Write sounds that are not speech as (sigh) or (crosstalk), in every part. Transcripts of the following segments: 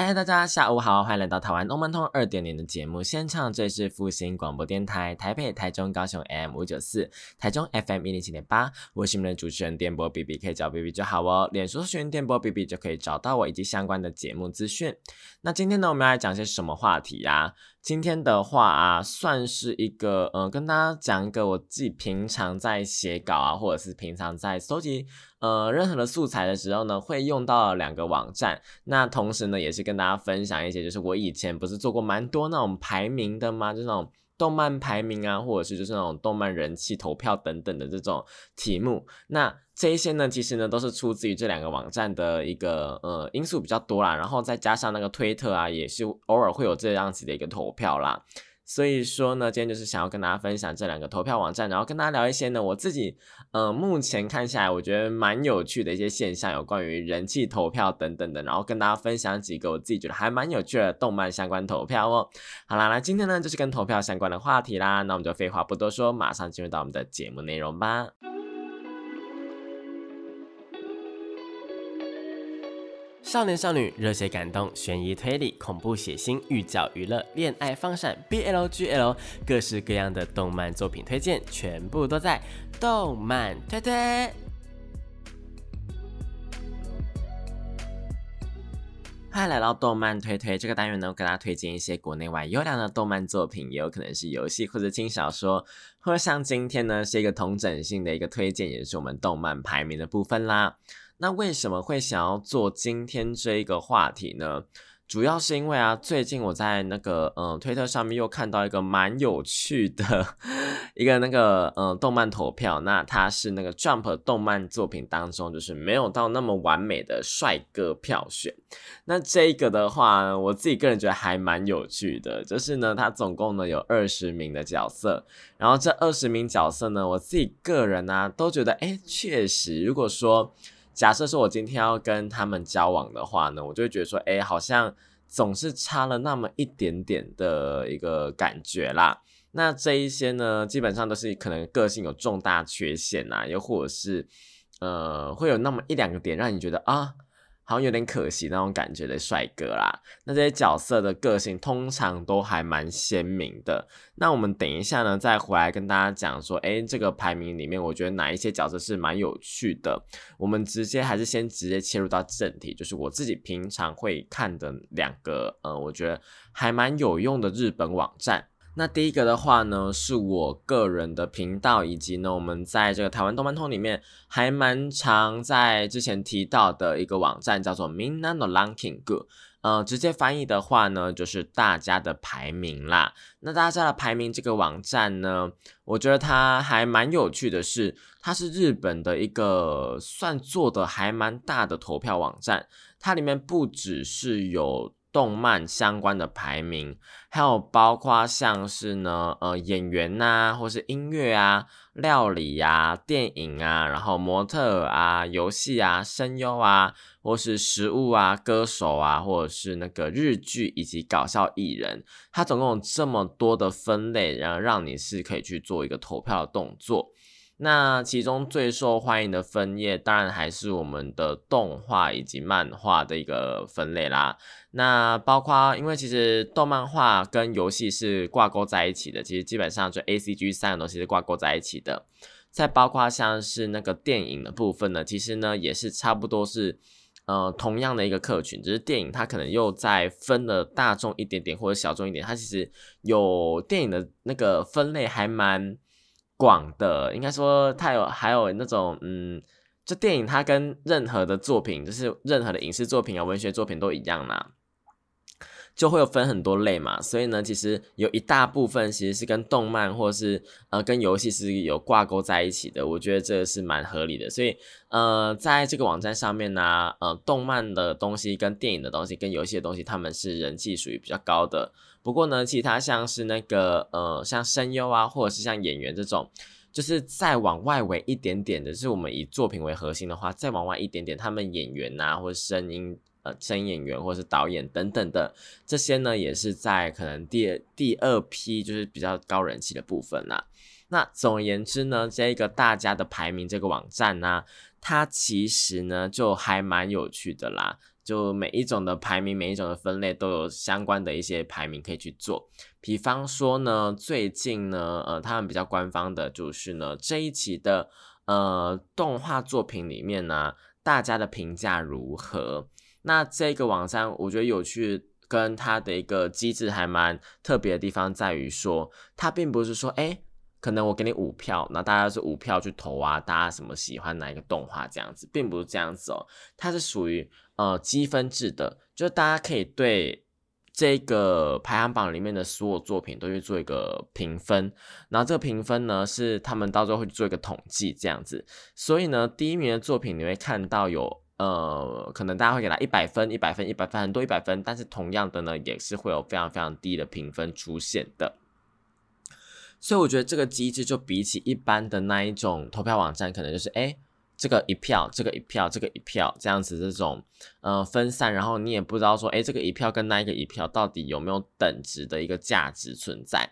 嗨，大家下午好，欢迎来到台湾东门通二点零的节目现场，这里是复兴广播电台台北、台中、高雄 M 五九四，台中 FM 一零七点八，我是你们的主持人电波 B B，可以叫 B B 就好哦。脸书搜寻电波 B B 就可以找到我以及相关的节目资讯。那今天呢，我们要来讲些什么话题呀？今天的话啊，算是一个呃，跟大家讲一个我自己平常在写稿啊，或者是平常在搜集呃任何的素材的时候呢，会用到两个网站。那同时呢，也是跟大家分享一些，就是我以前不是做过蛮多那种排名的吗？就那种动漫排名啊，或者是就是那种动漫人气投票等等的这种题目。那这一些呢，其实呢都是出自于这两个网站的一个呃因素比较多啦，然后再加上那个推特啊，也是偶尔会有这样子的一个投票啦。所以说呢，今天就是想要跟大家分享这两个投票网站，然后跟大家聊一些呢我自己呃目前看下来我觉得蛮有趣的一些现象，有关于人气投票等等的，然后跟大家分享几个我自己觉得还蛮有趣的动漫相关投票哦。好啦，那今天呢就是跟投票相关的话题啦，那我们就废话不多说，马上进入到我们的节目内容吧。少年少女、热血感动、悬疑推理、恐怖血腥、寓教娱乐、恋爱放闪、BLGL，各式各样的动漫作品推荐，全部都在动漫推推。欢迎来到动漫推推这个单元呢，我给大家推荐一些国内外优良的动漫作品，也有可能是游戏或者轻小说，或者像今天呢是一个同整性的一个推荐，也是我们动漫排名的部分啦。那为什么会想要做今天这一个话题呢？主要是因为啊，最近我在那个嗯推特上面又看到一个蛮有趣的 (laughs) 一个那个嗯动漫投票，那它是那个 Jump 动漫作品当中就是没有到那么完美的帅哥票选。那这个的话，我自己个人觉得还蛮有趣的，就是呢，它总共呢有二十名的角色，然后这二十名角色呢，我自己个人呢都觉得，哎，确实，如果说假设是我今天要跟他们交往的话呢，我就会觉得说，哎，好像总是差了那么一点点的一个感觉啦。那这一些呢，基本上都是可能个性有重大缺陷啊，又或者是呃，会有那么一两个点让你觉得啊。好像有点可惜那种感觉的帅哥啦，那这些角色的个性通常都还蛮鲜明的。那我们等一下呢，再回来跟大家讲说，哎，这个排名里面，我觉得哪一些角色是蛮有趣的。我们直接还是先直接切入到正题，就是我自己平常会看的两个，呃，我觉得还蛮有用的日本网站。那第一个的话呢，是我个人的频道，以及呢，我们在这个台湾动漫通里面还蛮常在之前提到的一个网站，叫做 Minano Ranking Go。呃，直接翻译的话呢，就是大家的排名啦。那大家的排名这个网站呢，我觉得它还蛮有趣的是，它是日本的一个算做的还蛮大的投票网站，它里面不只是有。动漫相关的排名，还有包括像是呢，呃，演员呐，或是音乐啊、料理呀、电影啊，然后模特啊、游戏啊、声优啊，或是食物啊、歌手啊，或者是那个日剧以及搞笑艺人，它总共有这么多的分类，然后让你是可以去做一个投票的动作。那其中最受欢迎的分页，当然还是我们的动画以及漫画的一个分类啦。那包括，因为其实动漫画跟游戏是挂钩在一起的，其实基本上就 A C G 三个东西是挂钩在一起的。再包括像是那个电影的部分呢，其实呢也是差不多是呃同样的一个客群，只是电影它可能又再分了大众一点点或者小众一点，它其实有电影的那个分类还蛮。广的，应该说它有还有那种，嗯，就电影它跟任何的作品，就是任何的影视作品啊、文学作品都一样啦，就会有分很多类嘛。所以呢，其实有一大部分其实是跟动漫或是呃跟游戏是有挂钩在一起的。我觉得这是蛮合理的。所以呃，在这个网站上面呢，呃，动漫的东西跟电影的东西跟游戏的东西，他们是人气属于比较高的。不过呢，其他像是那个呃，像声优啊，或者是像演员这种，就是再往外围一点点的，是我们以作品为核心的话，再往外一点点，他们演员呐，或者声音呃声演员或是导演等等的这些呢，也是在可能第第二批就是比较高人气的部分啦。那总而言之呢，这个大家的排名这个网站呢，它其实呢就还蛮有趣的啦。就每一种的排名，每一种的分类都有相关的一些排名可以去做。比方说呢，最近呢，呃，他们比较官方的就是呢，这一期的呃动画作品里面呢，大家的评价如何？那这个网站我觉得有趣，跟它的一个机制还蛮特别的地方在于说，它并不是说，哎。可能我给你五票，那大家是五票去投啊，大家什么喜欢哪一个动画这样子，并不是这样子哦，它是属于呃积分制的，就是大家可以对这个排行榜里面的所有作品都去做一个评分，然后这个评分呢是他们到最后会做一个统计这样子，所以呢第一名的作品你会看到有呃可能大家会给他一百分、一百分、一百分很多一百分，但是同样的呢也是会有非常非常低的评分出现的。所以我觉得这个机制就比起一般的那一种投票网站，可能就是哎，这个一票，这个一票，这个一票这样子这种呃分散，然后你也不知道说哎，这个一票跟那一个一票到底有没有等值的一个价值存在。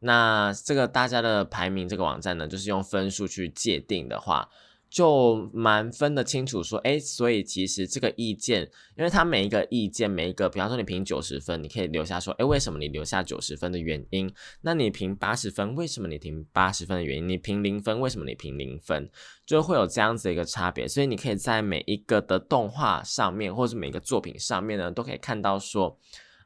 那这个大家的排名这个网站呢，就是用分数去界定的话。就蛮分得清楚，说，哎，所以其实这个意见，因为他每一个意见，每一个，比方说你评九十分，你可以留下说，哎，为什么你留下九十分的原因？那你评八十分，为什么你评八十分的原因？你评零分，为什么你评零分？就会有这样子的一个差别，所以你可以在每一个的动画上面，或者是每个作品上面呢，都可以看到说，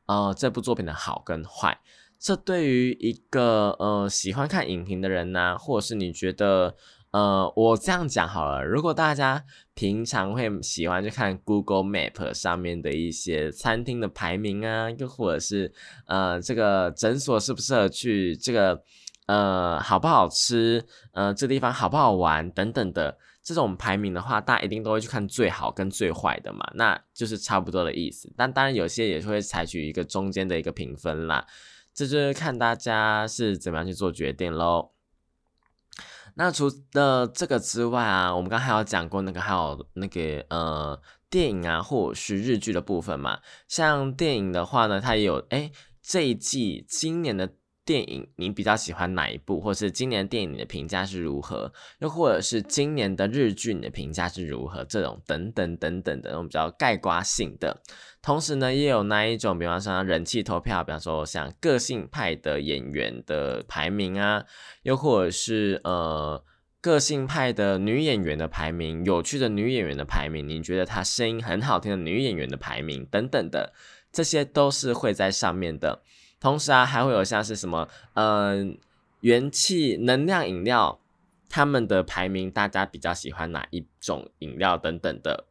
呃，这部作品的好跟坏。这对于一个呃喜欢看影评的人呢，或者是你觉得。呃，我这样讲好了。如果大家平常会喜欢去看 Google Map 上面的一些餐厅的排名啊，又或者是呃这个诊所适不适合去，这个呃好不好吃，呃这地方好不好玩等等的这种排名的话，大家一定都会去看最好跟最坏的嘛，那就是差不多的意思。但当然有些也会采取一个中间的一个评分啦，这就是看大家是怎么样去做决定喽。那除了这个之外啊，我们刚还有讲过那个，还有那个呃电影啊，或者是日剧的部分嘛。像电影的话呢，它也有哎这一季今年的。电影你比较喜欢哪一部，或是今年电影的评价是如何？又或者是今年的日剧你的评价是如何？这种等等等等的那种比较概括性的。同时呢，也有那一种，比方说人气投票，比方说像个性派的演员的排名啊，又或者是呃个性派的女演员的排名，有趣的女演员的排名，你觉得她声音很好听的女演员的排名等等的，这些都是会在上面的。同时啊，还会有像是什么，嗯，元气能量饮料，他们的排名，大家比较喜欢哪一种饮料等等的，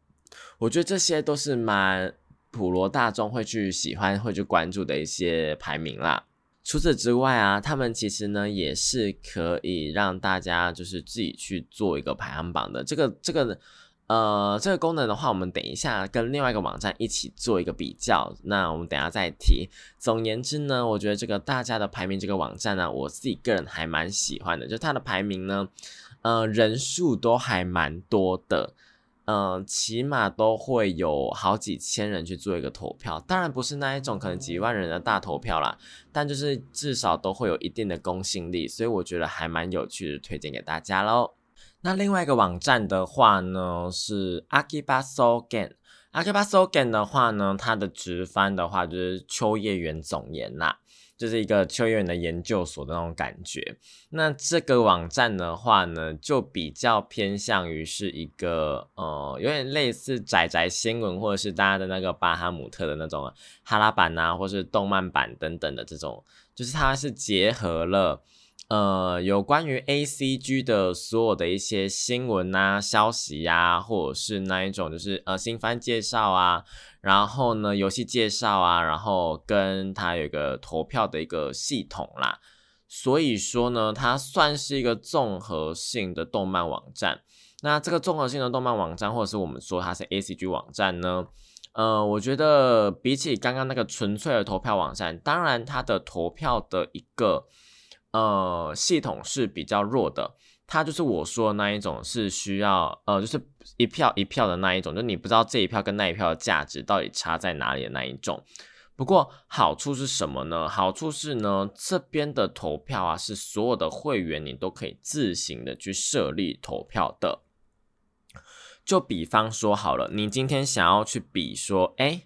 我觉得这些都是蛮普罗大众会去喜欢、会去关注的一些排名啦。除此之外啊，他们其实呢也是可以让大家就是自己去做一个排行榜的，这个这个。呃，这个功能的话，我们等一下跟另外一个网站一起做一个比较。那我们等下再提。总言之呢，我觉得这个大家的排名这个网站呢，我自己个人还蛮喜欢的。就它的排名呢，呃，人数都还蛮多的，嗯，起码都会有好几千人去做一个投票。当然不是那一种可能几万人的大投票啦，但就是至少都会有一定的公信力，所以我觉得还蛮有趣的，推荐给大家喽。那另外一个网站的话呢，是 Akiba Sogan。Akiba Sogan 的话呢，它的直翻的话就是秋叶原总研啦，就是一个秋叶原的研究所的那种感觉。那这个网站的话呢，就比较偏向于是一个呃，有点类似宅宅新闻，或者是大家的那个巴哈姆特的那种哈拉版啊，或是动漫版等等的这种，就是它是结合了。呃，有关于 A C G 的所有的一些新闻啊、消息呀，或者是那一种就是呃新番介绍啊，然后呢游戏介绍啊，然后跟它有一个投票的一个系统啦，所以说呢，它算是一个综合性的动漫网站。那这个综合性的动漫网站，或者是我们说它是 A C G 网站呢，呃，我觉得比起刚刚那个纯粹的投票网站，当然它的投票的一个。呃，系统是比较弱的，它就是我说的那一种，是需要呃，就是一票一票的那一种，就你不知道这一票跟那一票的价值到底差在哪里的那一种。不过好处是什么呢？好处是呢，这边的投票啊，是所有的会员你都可以自行的去设立投票的。就比方说好了，你今天想要去比说，哎，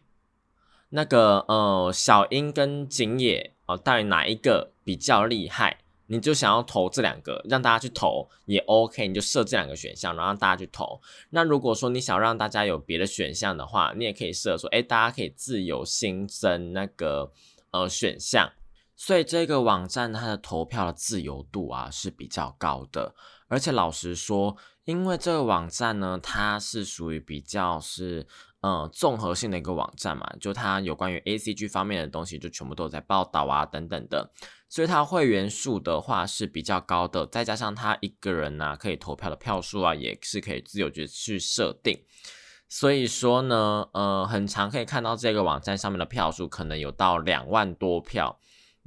那个呃，小英跟景野哦，到底哪一个比较厉害？你就想要投这两个，让大家去投也 OK，你就设这两个选项，然后让大家去投。那如果说你想让大家有别的选项的话，你也可以设说，哎，大家可以自由新增那个呃选项。所以这个网站它的投票的自由度啊是比较高的，而且老实说，因为这个网站呢，它是属于比较是。呃，综合性的一个网站嘛，就它有关于 A C G 方面的东西，就全部都在报道啊，等等的，所以它会员数的话是比较高的，再加上它一个人呢可以投票的票数啊，也是可以自由去去设定，所以说呢，呃，很常可以看到这个网站上面的票数可能有到两万多票，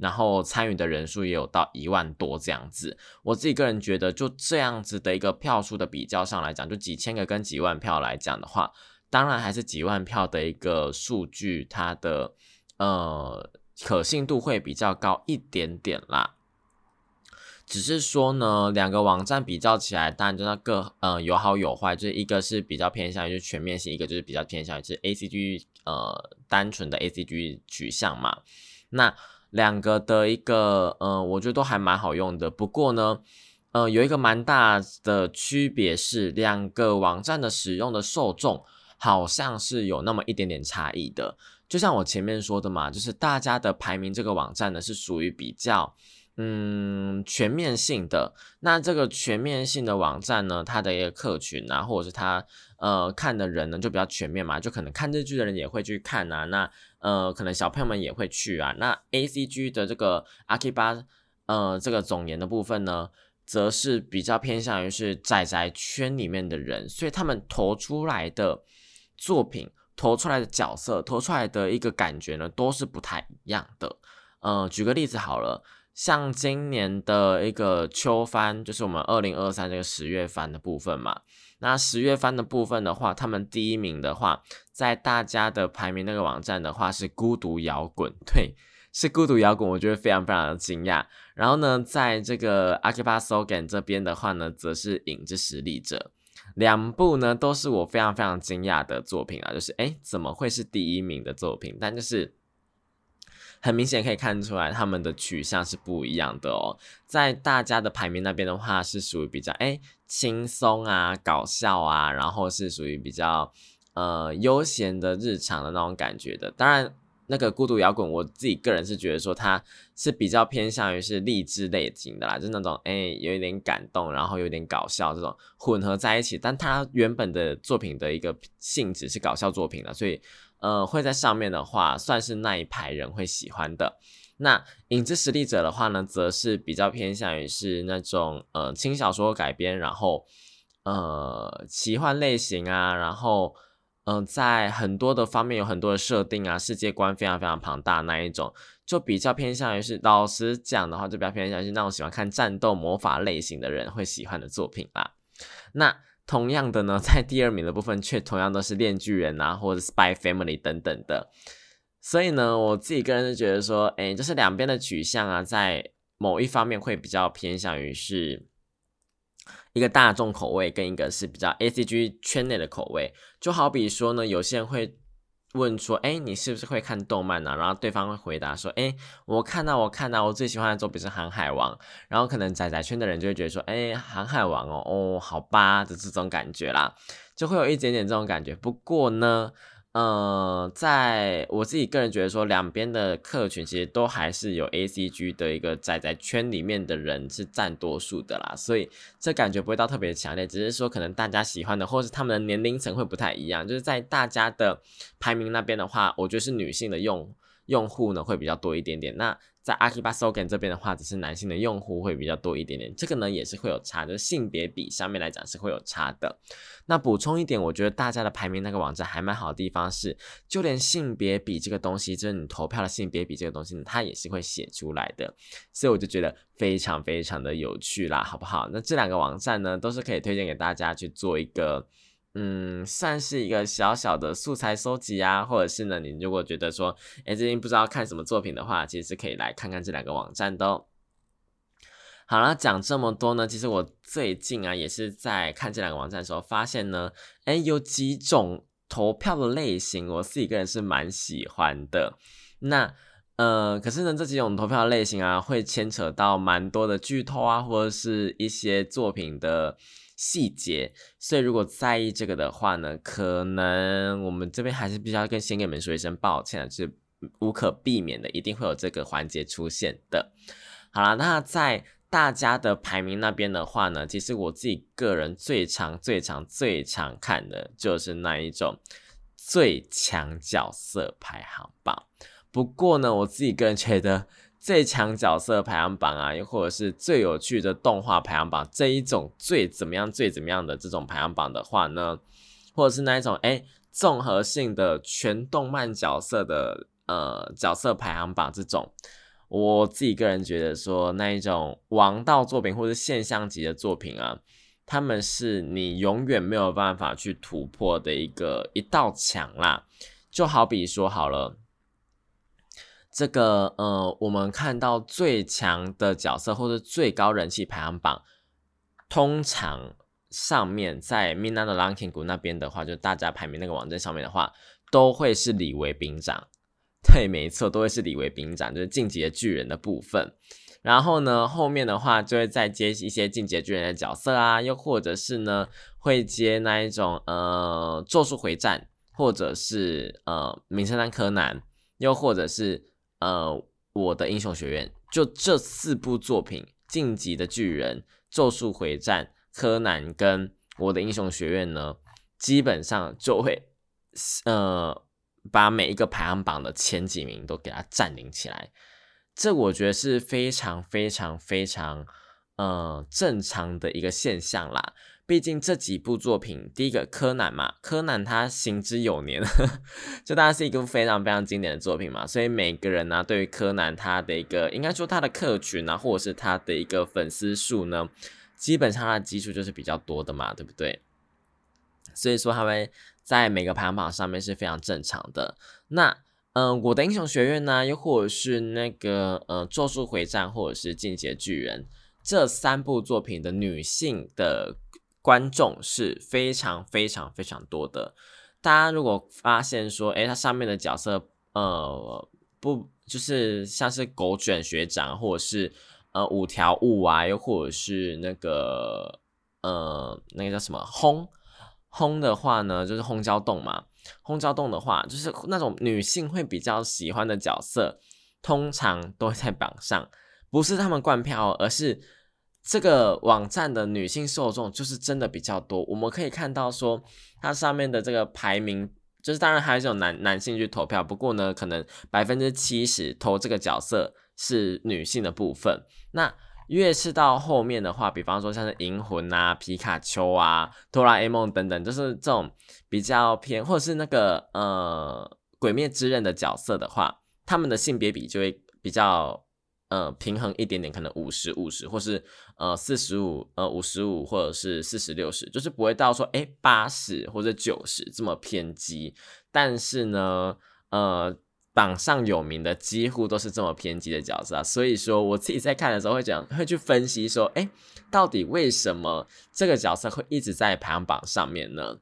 然后参与的人数也有到一万多这样子。我自己个人觉得，就这样子的一个票数的比较上来讲，就几千个跟几万票来讲的话。当然还是几万票的一个数据，它的呃可信度会比较高一点点啦。只是说呢，两个网站比较起来，当然就那个呃有好有坏，就是一个是比较偏向于全面性，一个就是比较偏向于是 A C G 呃单纯的 A C G 取向嘛。那两个的一个呃，我觉得都还蛮好用的。不过呢，呃，有一个蛮大的区别是，两个网站的使用的受众。好像是有那么一点点差异的，就像我前面说的嘛，就是大家的排名这个网站呢是属于比较嗯全面性的。那这个全面性的网站呢，它的一个客群啊，或者是它呃看的人呢就比较全面嘛，就可能看日剧的人也会去看啊，那呃可能小朋友们也会去啊。那 A C G 的这个阿 K 八呃这个总研的部分呢，则是比较偏向于是仔仔圈里面的人，所以他们投出来的。作品投出来的角色，投出来的一个感觉呢，都是不太一样的。呃，举个例子好了，像今年的一个秋番，就是我们二零二三这个十月番的部分嘛。那十月番的部分的话，他们第一名的话，在大家的排名那个网站的话是孤独摇滚，对，是孤独摇滚，我觉得非常非常的惊讶。然后呢，在这个阿基巴 Sogan 这边的话呢，则是影之实力者。两部呢都是我非常非常惊讶的作品啊，就是哎怎么会是第一名的作品？但就是很明显可以看出来他们的取向是不一样的哦。在大家的排名那边的话是属于比较哎轻松啊搞笑啊，然后是属于比较呃悠闲的日常的那种感觉的。当然。那个孤独摇滚，我自己个人是觉得说它是比较偏向于是励志类型的啦，就那种哎有一点感动，然后有点搞笑这种混合在一起。但它原本的作品的一个性质是搞笑作品了，所以呃会在上面的话算是那一排人会喜欢的。那影之实力者的话呢，则是比较偏向于是那种呃轻小说改编，然后呃奇幻类型啊，然后。嗯，在很多的方面有很多的设定啊，世界观非常非常庞大那一种，就比较偏向于是老实讲的话，就比较偏向于是那种喜欢看战斗魔法类型的人会喜欢的作品啦。那同样的呢，(laughs) 在第二名的部分却同样都是链巨人啊，或者 Spy Family 等等的。所以呢，我自己个人是觉得说，哎，就是两边的取向啊，在某一方面会比较偏向于是。一个大众口味跟一个是比较 A C G 圈内的口味，就好比说呢，有些人会问说，哎，你是不是会看动漫呢？然后对方会回答说，哎，我看到，我看到，我最喜欢的作品是《航海王》。然后可能仔仔圈的人就会觉得说，哎，《航海王》哦，哦，好吧的这种感觉啦，就会有一点点这种感觉。不过呢。呃，在我自己个人觉得说，两边的客群其实都还是有 A C G 的一个仔仔圈里面的人是占多数的啦，所以这感觉不会到特别强烈，只是说可能大家喜欢的或是他们的年龄层会不太一样，就是在大家的排名那边的话，我觉得是女性的用用户呢会比较多一点点。那在 Akiba Sogan 这边的话，只是男性的用户会比较多一点点，这个呢也是会有差，就是性别比上面来讲是会有差的。那补充一点，我觉得大家的排名那个网站还蛮好的地方是，就连性别比这个东西，就是你投票的性别比这个东西，它也是会写出来的，所以我就觉得非常非常的有趣啦，好不好？那这两个网站呢，都是可以推荐给大家去做一个。嗯，算是一个小小的素材收集啊，或者是呢，你如果觉得说，哎，最近不知道看什么作品的话，其实是可以来看看这两个网站的。好了，讲这么多呢，其实我最近啊，也是在看这两个网站的时候，发现呢，哎，有几种投票的类型，我自己个人是蛮喜欢的。那呃，可是呢，这几种投票类型啊，会牵扯到蛮多的剧透啊，或者是一些作品的。细节，所以如果在意这个的话呢，可能我们这边还是必须要跟先给你们说一声抱歉，是无可避免的，一定会有这个环节出现的。好了，那在大家的排名那边的话呢，其实我自己个人最常、最常、最常看的就是那一种最强角色排行榜。不过呢，我自己个人觉得。最强角色排行榜啊，又或者是最有趣的动画排行榜这一种最怎么样、最怎么样的这种排行榜的话呢，或者是那一种哎综合性的全动漫角色的呃角色排行榜这种，我自己个人觉得说那一种王道作品或者现象级的作品啊，他们是你永远没有办法去突破的一个一道墙啦，就好比说好了。这个呃，我们看到最强的角色或者最高人气排行榜，通常上面在 Mina 的 Ranking 谷那边的话，就大家排名那个网站上面的话，都会是李维兵长。(laughs) 对，没错，都会是李维兵长，就是晋级的巨人的部分。然后呢，后面的话就会再接一些晋级巨人的角色啊，又或者是呢，会接那一种呃咒术回战，或者是呃名侦探柯南，又或者是。呃，我的英雄学院就这四部作品，《晋级的巨人》、《咒术回战》、《柯南》跟我的英雄学院呢，基本上就会呃把每一个排行榜的前几名都给它占领起来。这我觉得是非常非常非常呃正常的一个现象啦。毕竟这几部作品，第一个柯南嘛，柯南他行之有年，(laughs) 就大家是一个非常非常经典的作品嘛，所以每个人呢，对于柯南他的一个，应该说他的客群啊，或者是他的一个粉丝数呢，基本上他的基数就是比较多的嘛，对不对？所以说他们在每个排行榜上面是非常正常的。那嗯，我的英雄学院呢，又或者是那个呃咒术回战，或者是进阶巨人这三部作品的女性的。观众是非常非常非常多的。大家如果发现说，哎，它上面的角色，呃，不，就是像是狗卷学长，或者是呃五条悟啊，又或者是那个呃那个叫什么轰轰的话呢，就是轰焦洞嘛。轰焦洞的话，就是那种女性会比较喜欢的角色，通常都会在榜上，不是他们灌票，而是。这个网站的女性受众就是真的比较多，我们可以看到说它上面的这个排名，就是当然还是有男男性去投票，不过呢，可能百分之七十投这个角色是女性的部分。那越是到后面的话，比方说像是银魂啊、皮卡丘啊、哆啦 A 梦等等，就是这种比较偏，或者是那个呃鬼灭之刃的角色的话，他们的性别比就会比较。呃，平衡一点点，可能五十五十，或是呃四十五，呃五十五，或者是四十六十，就是不会到说哎八十或者九十这么偏激。但是呢，呃榜上有名的几乎都是这么偏激的角色啊。所以说我自己在看的时候会讲，会去分析说，哎，到底为什么这个角色会一直在排行榜上面呢？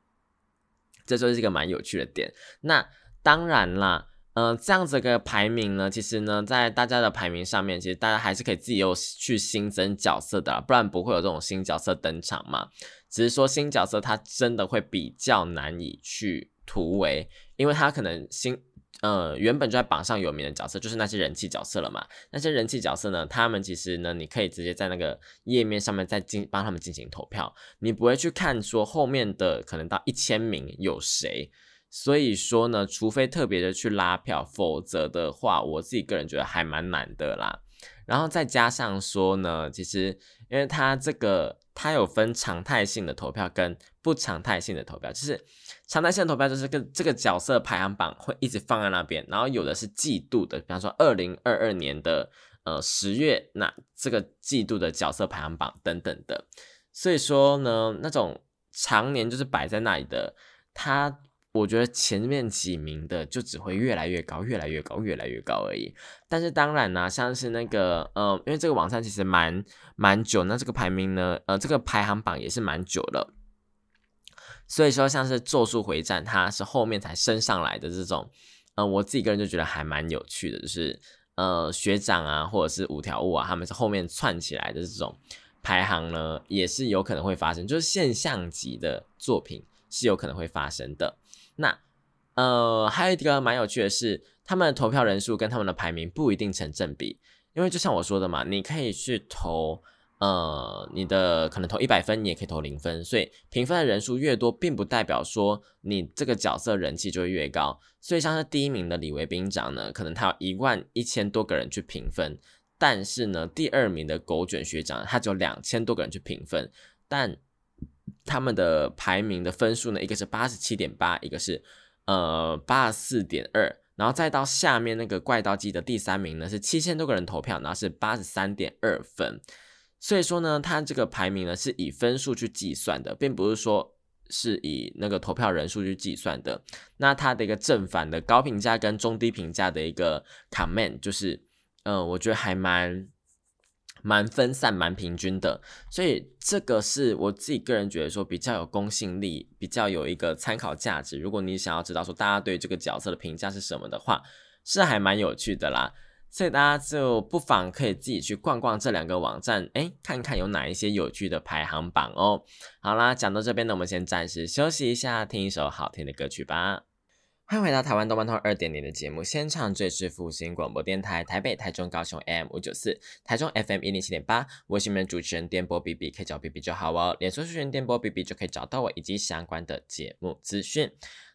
这就是一个蛮有趣的点。那当然啦。嗯，这样子个排名呢，其实呢，在大家的排名上面，其实大家还是可以自己有去新增角色的，不然不会有这种新角色登场嘛。只是说新角色它真的会比较难以去突围，因为它可能新呃原本就在榜上有名的角色，就是那些人气角色了嘛。那些人气角色呢，他们其实呢，你可以直接在那个页面上面再进帮他们进行投票，你不会去看说后面的可能到一千名有谁。所以说呢，除非特别的去拉票，否则的话，我自己个人觉得还蛮难的啦。然后再加上说呢，其实因为它这个它有分常态性的投票跟不常态性的投票，就是常态性的投票就是跟这个角色排行榜会一直放在那边，然后有的是季度的，比方说二零二二年的呃十月，那这个季度的角色排行榜等等的，所以说呢，那种常年就是摆在那里的，它。我觉得前面几名的就只会越来越高，越来越高，越来越高而已。但是当然呢，像是那个，呃，因为这个网站其实蛮蛮久，那这个排名呢，呃，这个排行榜也是蛮久了。所以说，像是咒术回战，它是后面才升上来的这种，呃，我自己个人就觉得还蛮有趣的，就是呃，学长啊，或者是五条悟啊，他们是后面串起来的这种排行呢，也是有可能会发生，就是现象级的作品是有可能会发生的。那，呃，还有一个蛮有趣的是，他们的投票人数跟他们的排名不一定成正比，因为就像我说的嘛，你可以去投，呃，你的可能投一百分，你也可以投零分，所以评分的人数越多，并不代表说你这个角色人气就会越高。所以像是第一名的李维兵长呢，可能他有一万一千多个人去评分，但是呢，第二名的狗卷学长，他只有两千多个人去评分，但。他们的排名的分数呢，一个是八十七点八，一个是呃八十四点二，然后再到下面那个怪盗基的第三名呢是七千多个人投票，然后是八十三点二分。所以说呢，它这个排名呢是以分数去计算的，并不是说是以那个投票人数去计算的。那它的一个正反的高评价跟中低评价的一个 comment，就是嗯，我觉得还蛮。蛮分散、蛮平均的，所以这个是我自己个人觉得说比较有公信力、比较有一个参考价值。如果你想要知道说大家对这个角色的评价是什么的话，是还蛮有趣的啦。所以大家就不妨可以自己去逛逛这两个网站，哎，看看有哪一些有趣的排行榜哦。好啦，讲到这边呢，我们先暂时休息一下，听一首好听的歌曲吧。欢迎回到台湾动漫通二点零的节目现场，这里是复兴广播电台台北、台中、高雄 M 五九四，台中 FM 一零七点八。我是你们主持人电波 B B，可以找 B B 就好哦。脸书搜寻电波 B B 就可以找到我以及相关的节目资讯。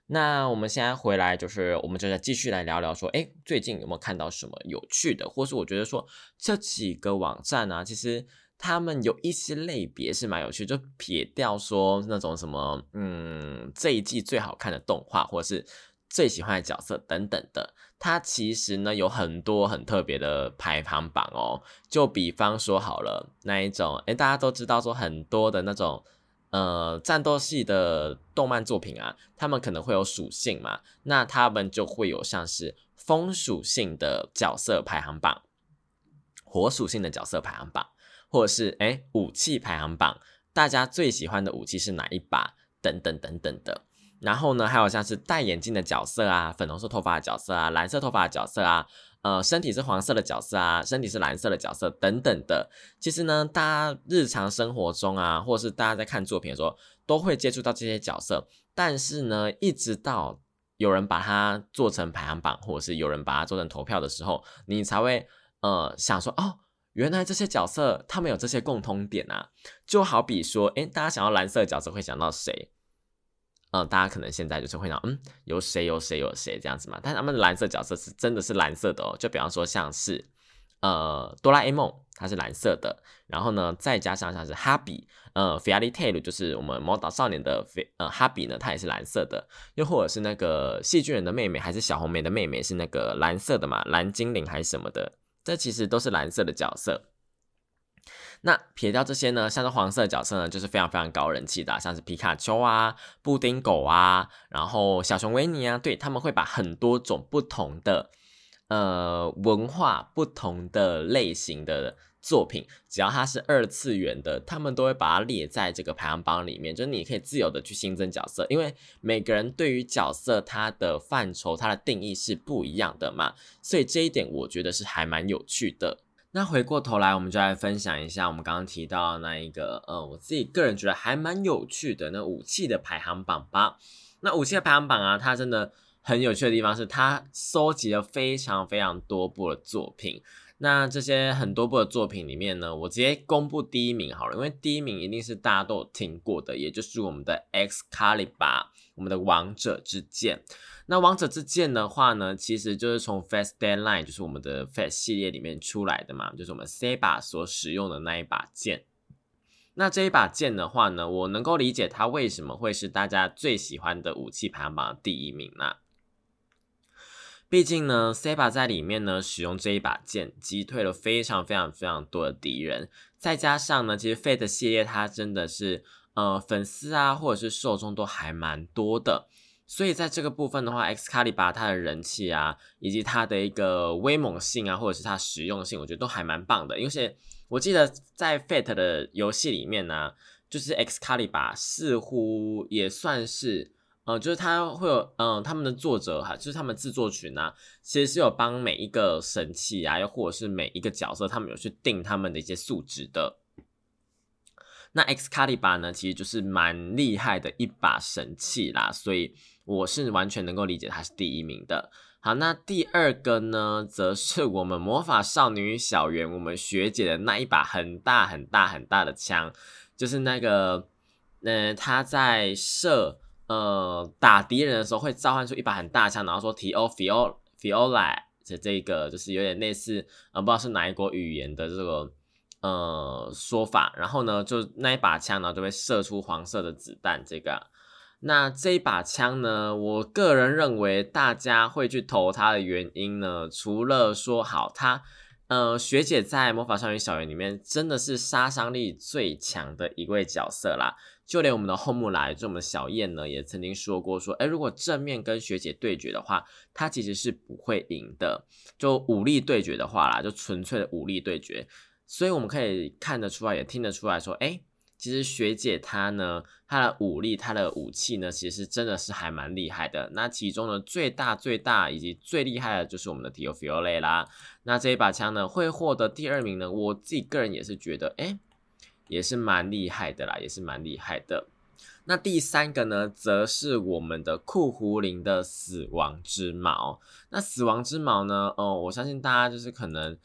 那我们现在回来，就是我们就在继续来聊聊说，哎，最近有没有看到什么有趣的，或是我觉得说这几个网站啊，其实他们有一些类别是蛮有趣，就撇掉说那种什么，嗯，这一季最好看的动画，或者是。最喜欢的角色等等的，它其实呢有很多很特别的排行榜哦。就比方说好了，那一种，哎，大家都知道说很多的那种，呃，战斗系的动漫作品啊，他们可能会有属性嘛，那他们就会有像是风属性的角色排行榜、火属性的角色排行榜，或者是哎武器排行榜，大家最喜欢的武器是哪一把等等等等的。然后呢，还有像是戴眼镜的角色啊，粉红色头发的角色啊，蓝色头发的角色啊，呃，身体是黄色的角色啊，身体是蓝色的角色等等的。其实呢，大家日常生活中啊，或者是大家在看作品的时候，都会接触到这些角色。但是呢，一直到有人把它做成排行榜，或者是有人把它做成投票的时候，你才会呃想说，哦，原来这些角色他们有这些共通点啊。就好比说，诶，大家想要蓝色的角色会想到谁？嗯，大家可能现在就是会想，嗯，有谁有谁有谁这样子嘛？但他们的蓝色角色是真的是蓝色的哦。就比方说像是呃哆啦 A 梦，它是蓝色的。然后呢，再加上像是哈比，呃，Fairy Tail 就是我们魔导少年的菲呃哈比呢，它也是蓝色的。又或者是那个细菌人的妹妹，还是小红莓的妹妹是那个蓝色的嘛？蓝精灵还是什么的？这其实都是蓝色的角色。那撇掉这些呢，像是黄色角色呢，就是非常非常高人气的，像是皮卡丘啊、布丁狗啊，然后小熊维尼啊，对他们会把很多种不同的呃文化、不同的类型的作品，只要它是二次元的，他们都会把它列在这个排行榜里面。就是你可以自由的去新增角色，因为每个人对于角色它的范畴、它的定义是不一样的嘛，所以这一点我觉得是还蛮有趣的。那回过头来，我们就来分享一下我们刚刚提到那一个，呃，我自己个人觉得还蛮有趣的那武器的排行榜吧。那武器的排行榜啊，它真的很有趣的地方是，它收集了非常非常多部的作品。那这些很多部的作品里面呢，我直接公布第一名好了，因为第一名一定是大家都有听过的，也就是我们的 xcaliba 我们的王者之剑。那王者之剑的话呢，其实就是从 Fast Deadline，就是我们的 Fast 系列里面出来的嘛，就是我们 Saber 所使用的那一把剑。那这一把剑的话呢，我能够理解它为什么会是大家最喜欢的武器排行榜第一名啦。毕竟呢 saba 在里面呢使用这一把剑，击退了非常非常非常多的敌人。再加上呢，其实 Fate 系列它真的是呃粉丝啊或者是受众都还蛮多的，所以在这个部分的话，Xcalibur 它的人气啊，以及它的一个威猛性啊，或者是它实用性，我觉得都还蛮棒的。因为我记得在 Fate 的游戏里面呢，就是 Xcalibur 似乎也算是。呃，就是他会有，嗯，他们的作者哈，就是他们制作群啊，其实是有帮每一个神器啊，又或者是每一个角色，他们有去定他们的一些素质的。那 X 卡利巴呢，其实就是蛮厉害的一把神器啦，所以我是完全能够理解他是第一名的。好，那第二个呢，则是我们魔法少女小圆，我们学姐的那一把很大很大很大的枪，就是那个，嗯，她在射。呃，打敌人的时候会召唤出一把很大枪，然后说 “T O F O F O L A” 的这个就是有点类似，呃，不知道是哪一国语言的这个呃说法。然后呢，就那一把枪呢就会射出黄色的子弹。这个，那这一把枪呢，我个人认为大家会去投它的原因呢，除了说好它，呃，学姐在魔法少女小圆里面真的是杀伤力最强的一位角色啦。就连我们的后木来，就我们小燕呢，也曾经说过，说，哎，如果正面跟学姐对决的话，她其实是不会赢的。就武力对决的话啦，就纯粹的武力对决。所以我们可以看得出来，也听得出来说，哎，其实学姐她呢，她的武力，她的武器呢，其实真的是还蛮厉害的。那其中呢，最大最大以及最厉害的就是我们的 Tio Fiole 啦。那这一把枪呢，会获得第二名呢，我自己个人也是觉得，哎。也是蛮厉害的啦，也是蛮厉害的。那第三个呢，则是我们的酷狐林的死亡之矛。那死亡之矛呢，哦，我相信大家就是可能，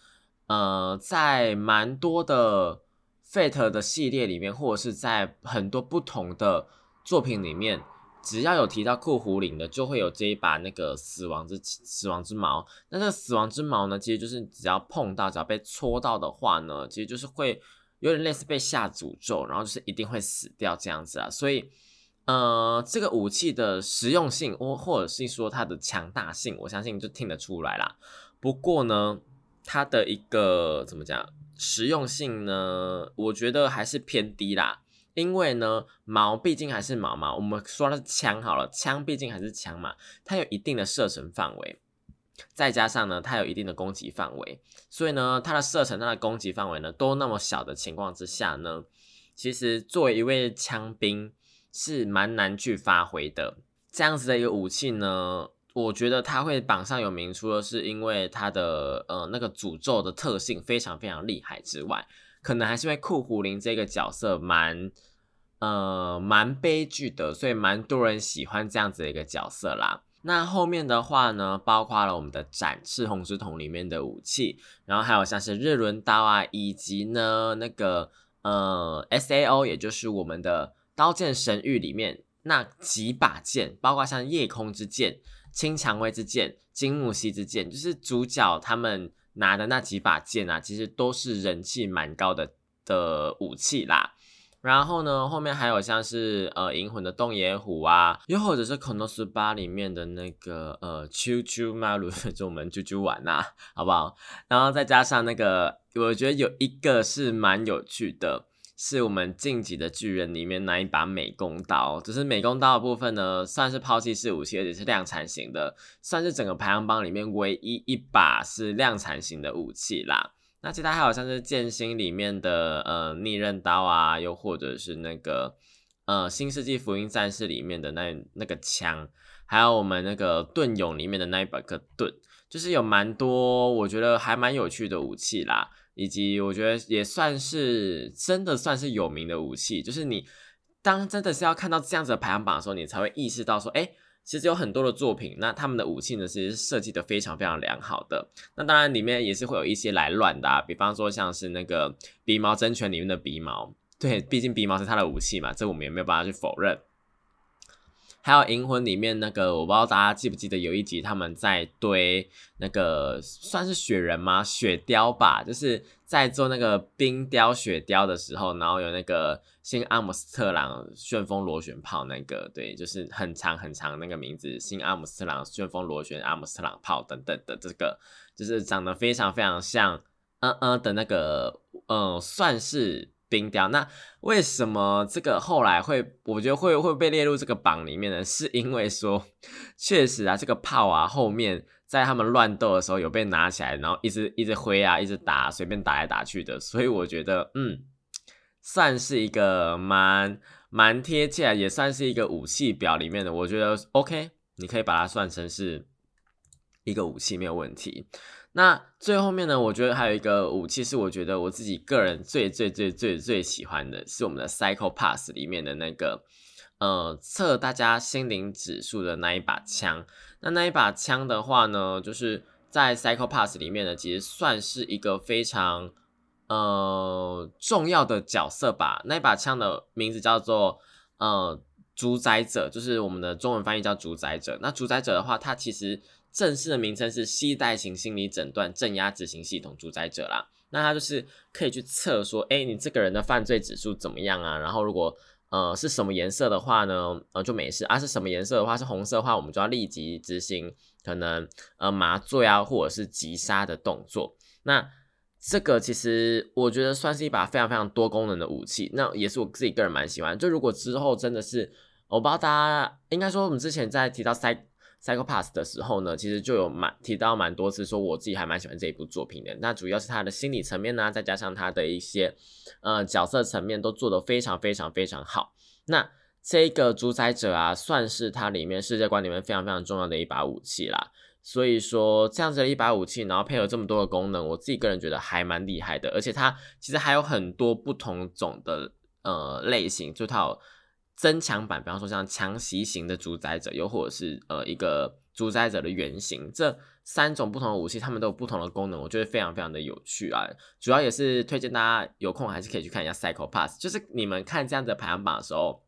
呃，在蛮多的 Fate 的系列里面，或者是在很多不同的作品里面，只要有提到酷狐林的，就会有这一把那个死亡之死亡之矛。那这个死亡之矛呢，其实就是只要碰到，只要被戳到的话呢，其实就是会。有点类似被下诅咒，然后就是一定会死掉这样子啊，所以，呃，这个武器的实用性，或或者是说它的强大性，我相信就听得出来啦。不过呢，它的一个怎么讲实用性呢？我觉得还是偏低啦，因为呢，矛毕竟还是矛嘛，我们说的是枪好了，枪毕竟还是枪嘛，它有一定的射程范围。再加上呢，它有一定的攻击范围，所以呢，它的射程、它的攻击范围呢，都那么小的情况之下呢，其实作为一位枪兵是蛮难去发挥的。这样子的一个武器呢，我觉得它会榜上有名，除了是因为它的呃那个诅咒的特性非常非常厉害之外，可能还是因为酷狐林这个角色蛮呃蛮悲剧的，所以蛮多人喜欢这样子的一个角色啦。那后面的话呢，包括了我们的展翅红之瞳里面的武器，然后还有像是日轮刀啊，以及呢那个呃 S A O，也就是我们的刀剑神域里面那几把剑，包括像夜空之剑、青蔷薇之剑、金木犀之剑，就是主角他们拿的那几把剑啊，其实都是人气蛮高的的武器啦。然后呢，后面还有像是呃银魂的洞野虎啊，又或者是 Konos 八里面的那个呃啾啾马鲁，就我们啾啾玩呐，好不好？然后再加上那个，我觉得有一个是蛮有趣的，是我们晋级的巨人里面那一把美工刀，只是美工刀的部分呢，算是抛弃式武器，而且是量产型的，算是整个排行榜里面唯一一把是量产型的武器啦。那其他还有像是剑心里面的呃逆刃刀啊，又或者是那个呃新世纪福音战士里面的那那个枪，还有我们那个盾勇里面的那一把个盾，就是有蛮多我觉得还蛮有趣的武器啦，以及我觉得也算是真的算是有名的武器，就是你当真的是要看到这样子的排行榜的时候，你才会意识到说，哎，其实有很多的作品，那他们的武器呢，其实设计的非常非常良好的。那当然里面也是会有一些来乱的，啊，比方说像是那个鼻毛真拳里面的鼻毛，对，毕竟鼻毛是他的武器嘛，这我们也没有办法去否认。还有《银魂》里面那个，我不知道大家记不记得有一集他们在堆那个算是雪人吗？雪雕吧，就是在做那个冰雕雪雕的时候，然后有那个新阿姆斯特朗旋风螺旋炮，那个对，就是很长很长那个名字，新阿姆斯特朗旋风螺旋阿姆斯特朗炮等等的这个，就是长得非常非常像嗯嗯的那个，嗯，算是。冰雕，那为什么这个后来会，我觉得会会被列入这个榜里面呢？(laughs) 是因为说，确实啊，这个炮啊，后面在他们乱斗的时候有被拿起来，然后一直一直挥啊，一直打，随便打来打去的，所以我觉得，嗯，算是一个蛮蛮贴切，也算是一个武器表里面的，我觉得 OK，你可以把它算成是一个武器，没有问题。那最后面呢？我觉得还有一个武器是我觉得我自己个人最最最最最喜欢的是我们的 Psycho Pass 里面的那个，呃，测大家心灵指数的那一把枪。那那一把枪的话呢，就是在 Psycho Pass 里面呢，其实算是一个非常呃重要的角色吧。那一把枪的名字叫做呃主宰者，就是我们的中文翻译叫主宰者。那主宰者的话，它其实。正式的名称是系带型心理诊断镇压执行系统主宰者啦，那它就是可以去测说，哎，你这个人的犯罪指数怎么样啊？然后如果呃是什么颜色的话呢，呃就没事啊；是什么颜色的话，是红色的话，我们就要立即执行可能呃麻醉啊，或者是急杀的动作。那这个其实我觉得算是一把非常非常多功能的武器，那也是我自己个人蛮喜欢。就如果之后真的是，我不知道大家应该说我们之前在提到塞。Psycho Pass 的时候呢，其实就有蛮提到蛮多次，说我自己还蛮喜欢这一部作品的。那主要是它的心理层面呢，再加上它的一些呃角色层面都做得非常非常非常好。那这个主宰者啊，算是它里面世界观里面非常非常重要的一把武器啦。所以说这样子的一把武器，然后配合这么多的功能，我自己个人觉得还蛮厉害的。而且它其实还有很多不同种的呃类型，就它有。增强版，比方说像强袭型的主宰者，又或者是呃一个主宰者的原型，这三种不同的武器，它们都有不同的功能，我觉得非常非常的有趣啊。主要也是推荐大家有空还是可以去看一下 Cycle Pass，就是你们看这样的排行榜的时候，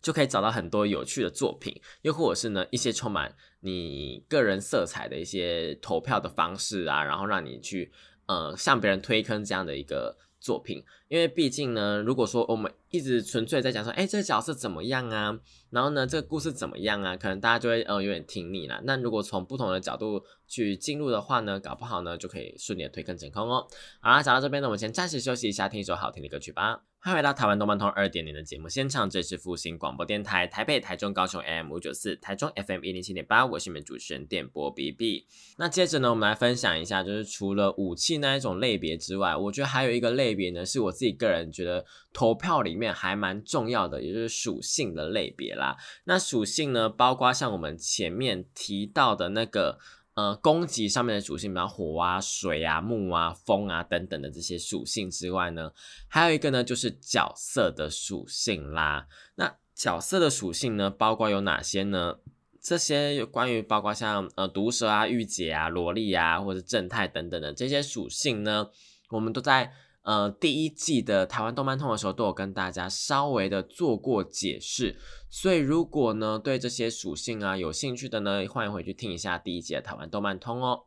就可以找到很多有趣的作品，又或者是呢一些充满你个人色彩的一些投票的方式啊，然后让你去呃向别人推坑这样的一个。作品，因为毕竟呢，如果说我们一直纯粹在讲说，哎，这个角色怎么样啊？然后呢，这个故事怎么样啊？可能大家就会呃有点听腻了。那如果从不同的角度去进入的话呢，搞不好呢就可以顺利的推更成功哦。好啦，讲到这边呢，我们先暂时休息一下，听一首好听的歌曲吧。欢迎回到台湾动漫通二点零的节目现场，这是复兴广播电台台北、台中、高雄 AM 五九四，台中 FM 一零七点八，我是你们主持人电波 B B。那接着呢，我们来分享一下，就是除了武器那一种类别之外，我觉得还有一个类别呢，是我自己个人觉得投票里面还蛮重要的，也就是属性的类别啦。那属性呢，包括像我们前面提到的那个。呃，攻击上面的属性，比方火啊、水啊、木啊、风啊等等的这些属性之外呢，还有一个呢，就是角色的属性啦。那角色的属性呢，包括有哪些呢？这些关于包括像呃毒蛇啊、御姐啊、萝莉啊，或者正太等等的这些属性呢，我们都在。呃，第一季的台湾动漫通的时候，都有跟大家稍微的做过解释，所以如果呢对这些属性啊有兴趣的呢，欢迎回去听一下第一季的台湾动漫通哦。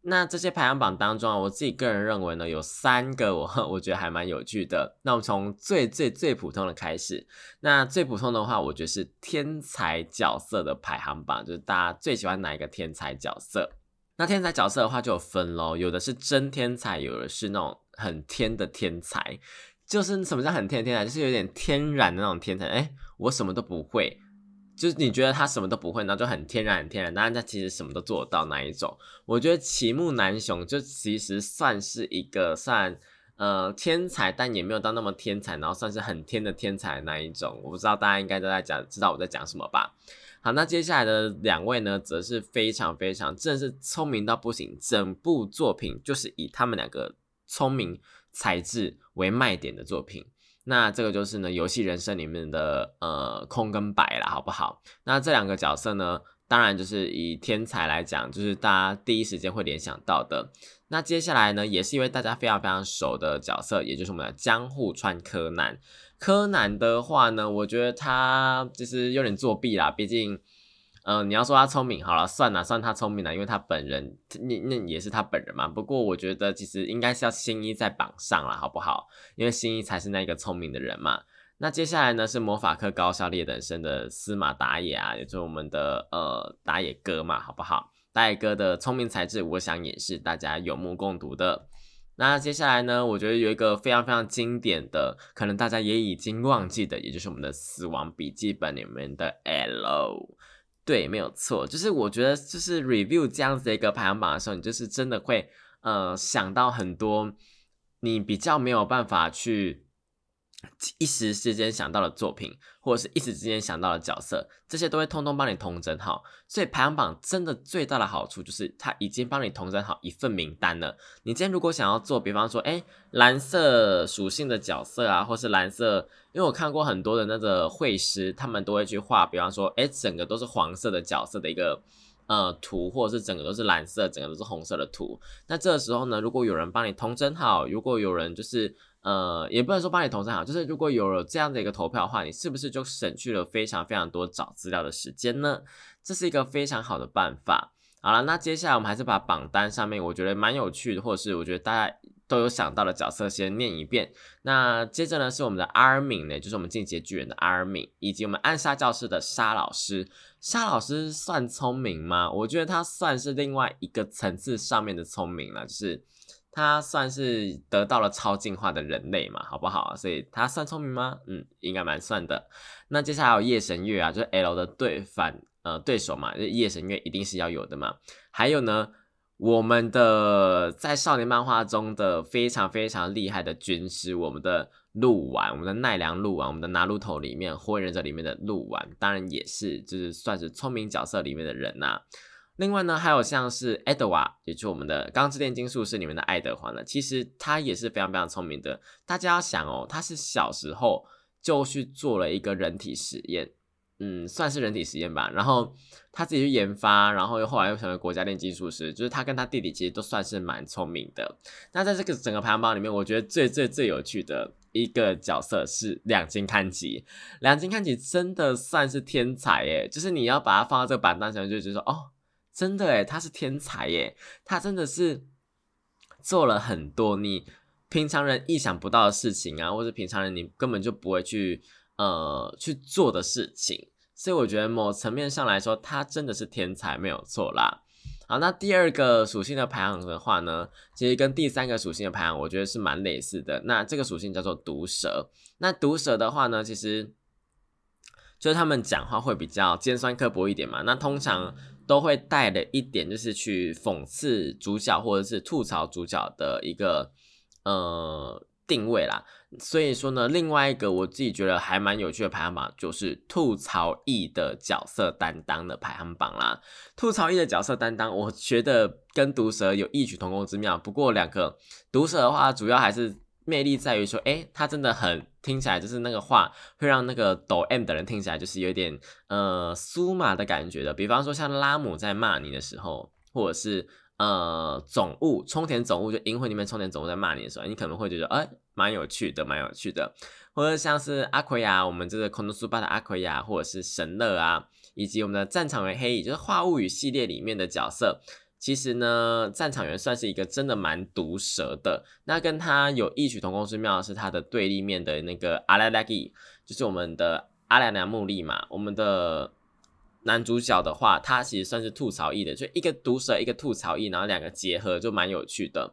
那这些排行榜当中啊，我自己个人认为呢，有三个我 (laughs) 我觉得还蛮有趣的。那我们从最最最普通的开始，那最普通的话，我觉得是天才角色的排行榜，就是大家最喜欢哪一个天才角色？那天才角色的话就有分喽，有的是真天才，有的是那种。很天的天才，就是什么叫很天的天才？就是有点天然的那种天才。哎，我什么都不会，就是你觉得他什么都不会，那就很天然、很天然。当然，他其实什么都做得到那一种。我觉得齐木南雄就其实算是一个算呃天才，但也没有到那么天才，然后算是很天的天才那一种。我不知道大家应该都在讲，知道我在讲什么吧？好，那接下来的两位呢，则是非常非常真的是聪明到不行，整部作品就是以他们两个。聪明才智为卖点的作品，那这个就是呢游戏人生里面的呃空跟白了，好不好？那这两个角色呢，当然就是以天才来讲，就是大家第一时间会联想到的。那接下来呢，也是一位大家非常非常熟的角色，也就是我们的江户川柯南。柯南的话呢，我觉得他就是有点作弊啦，毕竟。嗯，你要说他聪明，好了，算了，算他聪明了，因为他本人，那那也是他本人嘛。不过我觉得其实应该是要新一在榜上了，好不好？因为新一才是那个聪明的人嘛。那接下来呢是魔法科高校劣等生的司马打野啊，也就是我们的呃打野哥嘛，好不好？打野哥的聪明才智，我想也是大家有目共睹的。那接下来呢，我觉得有一个非常非常经典的，可能大家也已经忘记的，也就是我们的死亡笔记本里面的 L。对，没有错，就是我觉得，就是 review 这样子的一个排行榜的时候，你就是真的会呃想到很多你比较没有办法去。一时之间想到的作品，或者是一时之间想到的角色，这些都会通通帮你统整好。所以排行榜真的最大的好处就是，它已经帮你统整好一份名单了。你今天如果想要做，比方说，哎，蓝色属性的角色啊，或是蓝色，因为我看过很多的那个绘师，他们都会去画，比方说，哎，整个都是黄色的角色的一个呃图，或者是整个都是蓝色，整个都是红色的图。那这个时候呢，如果有人帮你统整好，如果有人就是。呃，也不能说帮你投上好，就是如果有了这样的一个投票的话，你是不是就省去了非常非常多找资料的时间呢？这是一个非常好的办法。好了，那接下来我们还是把榜单上面我觉得蛮有趣的，或者是我觉得大家都有想到的角色先念一遍。那接着呢是我们的阿尔敏呢，就是我们进阶巨人的阿尔敏，以及我们暗杀教室的沙老师。沙老师算聪明吗？我觉得他算是另外一个层次上面的聪明了，就是。他算是得到了超进化的人类嘛，好不好？所以他算聪明吗？嗯，应该蛮算的。那接下来有夜神月啊，就是 L 的对反呃对手嘛，就夜神月一定是要有的嘛。还有呢，我们的在少年漫画中的非常非常厉害的军师，我们的鹿丸，我们的奈良鹿丸，我们的拿鹿头里面火影忍者里面的鹿丸，当然也是就是算是聪明角色里面的人呐。另外呢，还有像是爱德华，也就是我们的《钢之炼金术士》里面的爱德华呢，其实他也是非常非常聪明的。大家要想哦，他是小时候就去做了一个人体实验，嗯，算是人体实验吧。然后他自己去研发，然后又后来又成为国家炼金术师。就是他跟他弟弟其实都算是蛮聪明的。那在这个整个排行榜里面，我觉得最最最有趣的一个角色是两金看吉。两金看吉真的算是天才耶，就是你要把它放到这个榜单上，就觉得说哦。真的诶，他是天才耶！他真的是做了很多你平常人意想不到的事情啊，或者平常人你根本就不会去呃去做的事情。所以我觉得某层面上来说，他真的是天才，没有错啦。好，那第二个属性的排行的话呢，其实跟第三个属性的排行，我觉得是蛮类似的。那这个属性叫做毒蛇。那毒蛇的话呢，其实就是他们讲话会比较尖酸刻薄一点嘛。那通常。都会带的一点就是去讽刺主角或者是吐槽主角的一个呃定位啦，所以说呢，另外一个我自己觉得还蛮有趣的排行榜就是吐槽役的角色担当的排行榜啦。吐槽役的角色担当，我觉得跟毒蛇有异曲同工之妙。不过两个毒蛇的话，主要还是。魅力在于说，哎，他真的很听起来就是那个话会让那个抖 M 的人听起来就是有点呃酥麻的感觉的。比方说像拉姆在骂你的时候，或者是呃总务冲田总务就银魂里面冲田总务在骂你的时候，你可能会觉得哎蛮有趣的，蛮有趣的。或者像是阿奎亚，我们这个空中苏巴的阿奎亚，或者是神乐啊，以及我们的战场为黑，就是化物语系列里面的角色。其实呢，战场员算是一个真的蛮毒舌的。那跟他有异曲同工之妙的是他的对立面的那个阿莱拉吉，就是我们的阿莱良木利嘛。我们的男主角的话，他其实算是吐槽艺的，就一个毒舌，一个吐槽艺，然后两个结合就蛮有趣的。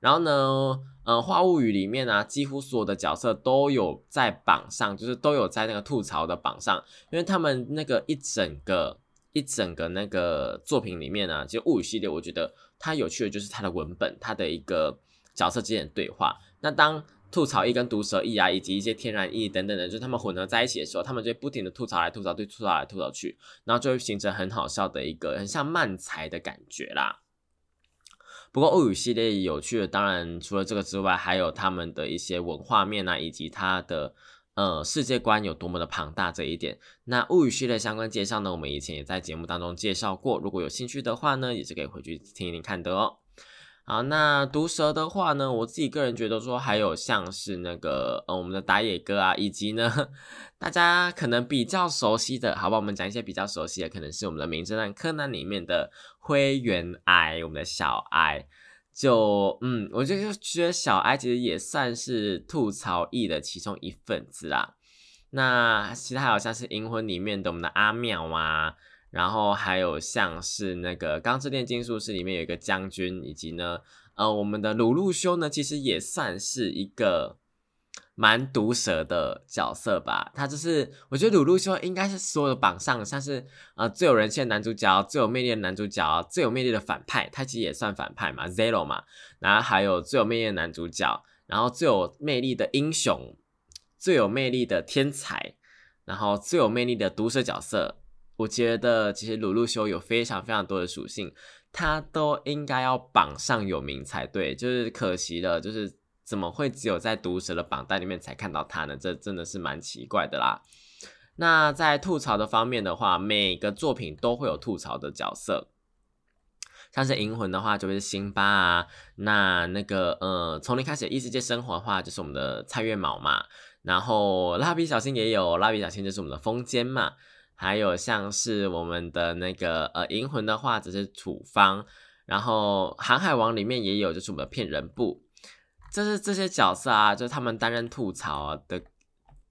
然后呢，嗯，花物语里面呢，几乎所有的角色都有在榜上，就是都有在那个吐槽的榜上，因为他们那个一整个。一整个那个作品里面呢，其实物语系列，我觉得它有趣的就是它的文本，它的一个角色之间的对话。那当吐槽一跟毒蛇一啊，以及一些天然一等等的，就是他们混合在一起的时候，他们就不停的吐槽来吐槽，对吐槽来吐槽去，然后就会形成很好笑的一个很像漫才的感觉啦。不过物语系列有趣的，当然除了这个之外，还有他们的一些文化面啊，以及它的。呃世界观有多么的庞大这一点。那物语系列相关介绍呢，我们以前也在节目当中介绍过，如果有兴趣的话呢，也是可以回去听一听看的哦。好，那毒蛇的话呢，我自己个人觉得说，还有像是那个呃我们的打野哥啊，以及呢 (laughs) 大家可能比较熟悉的，好吧，我们讲一些比较熟悉的，可能是我们的名侦探柯南里面的灰原哀，我们的小哀。就嗯，我就觉得小哀其实也算是吐槽艺的其中一份子啦。那其他好像是银魂里面的我们的阿妙啊。然后还有像是那个《钢之炼金术师》里面有一个将军，以及呢，呃，我们的鲁路修呢，其实也算是一个蛮毒舌的角色吧。他就是我觉得鲁路修应该是所有的榜上像是呃最有人气的男主角、最有魅力的男主角、最有魅力的反派，他其实也算反派嘛，Zero 嘛。然后还有最有魅力的男主角，然后最有魅力的英雄、最有魅力的天才，然后最有魅力的毒舌角色。我觉得其实鲁路修有非常非常多的属性，他都应该要榜上有名才对。就是可惜了，就是怎么会只有在毒蛇的榜单里面才看到他呢？这真的是蛮奇怪的啦。那在吐槽的方面的话，每个作品都会有吐槽的角色，像是银魂的话就是辛巴啊，那那个呃从零开始异世界生活的话就是我们的蔡月卯嘛，然后蜡笔小新也有，蜡笔小新就是我们的风间嘛。还有像是我们的那个呃银魂的话，只是处方，然后航海王里面也有，就是我们的骗人部，这是这些角色啊，就是他们担任吐槽的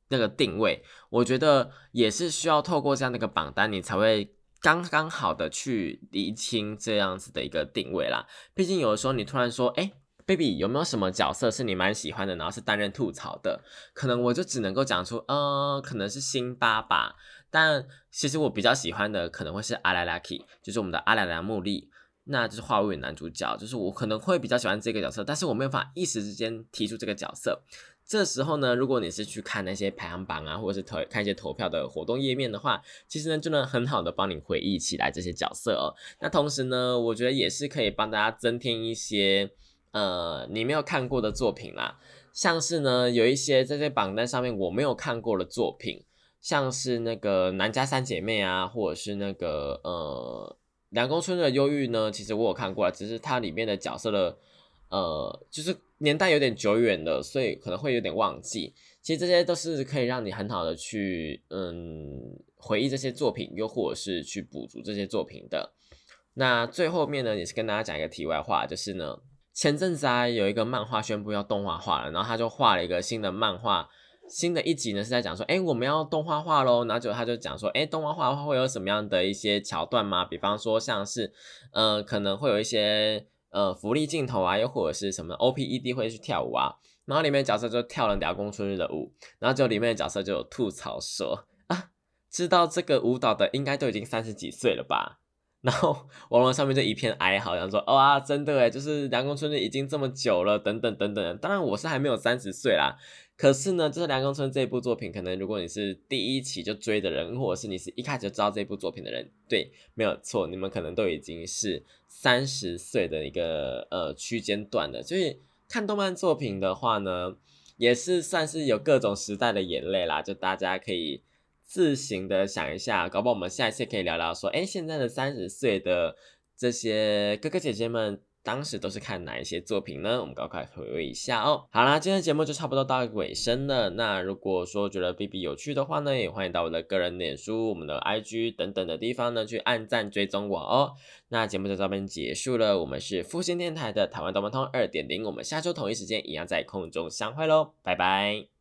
那个定位，我觉得也是需要透过这样的一个榜单，你才会刚刚好的去厘清这样子的一个定位啦。毕竟有的时候你突然说，哎，baby 有没有什么角色是你蛮喜欢的，然后是担任吐槽的，可能我就只能够讲出，呃，可能是辛巴吧。但其实我比较喜欢的可能会是阿莱拉 k 就是我们的阿莱拉木利，那就是化物男主角，就是我可能会比较喜欢这个角色，但是我没有办法一时之间提出这个角色。这时候呢，如果你是去看那些排行榜啊，或者是投看一些投票的活动页面的话，其实呢就能很好的帮你回忆起来这些角色哦。那同时呢，我觉得也是可以帮大家增添一些呃你没有看过的作品啦，像是呢有一些在这榜单上面我没有看过的作品。像是那个南家三姐妹啊，或者是那个呃凉宫春的忧郁呢，其实我有看过，只是它里面的角色的呃，就是年代有点久远了，所以可能会有点忘记。其实这些都是可以让你很好的去嗯回忆这些作品，又或者是去补足这些作品的。那最后面呢，也是跟大家讲一个题外话，就是呢前阵子啊有一个漫画宣布要动画化了，然后他就画了一个新的漫画。新的一集呢是在讲说，哎，我们要动画化喽。然后就他就讲说，哎，动画化的话会有什么样的一些桥段吗？比方说像是，呃，可能会有一些呃福利镜头啊，又或者是什么 O P E D 会去跳舞啊。然后里面角色就跳了《辽公春日》的舞，然后就里面的角色就有吐槽说，啊，知道这个舞蹈的应该都已经三十几岁了吧？(laughs) 然后网络上面就一片哀嚎，然后说，哇，真的诶就是《凉宫春日》已经这么久了，等等等等。当然我是还没有三十岁啦。可是呢，就是《凉宫春》这部作品，可能如果你是第一期就追的人，或者是你是一开始就知道这部作品的人，对，没有错，你们可能都已经是三十岁的一个呃区间段的。所以看动漫作品的话呢，也是算是有各种时代的眼泪啦。就大家可以自行的想一下，搞不好我们下一次可以聊聊说，哎，现在的三十岁的这些哥哥姐姐们。当时都是看哪一些作品呢？我们赶快回味一下哦。好啦，今天的节目就差不多到尾声了。那如果说觉得 B B 有趣的话呢，也欢迎到我的个人脸书、我们的 I G 等等的地方呢去按赞追踪我哦。那节目就到这边结束了。我们是复兴电台的台湾动漫通二点零，我们下周同一时间一样在空中相会喽，拜拜。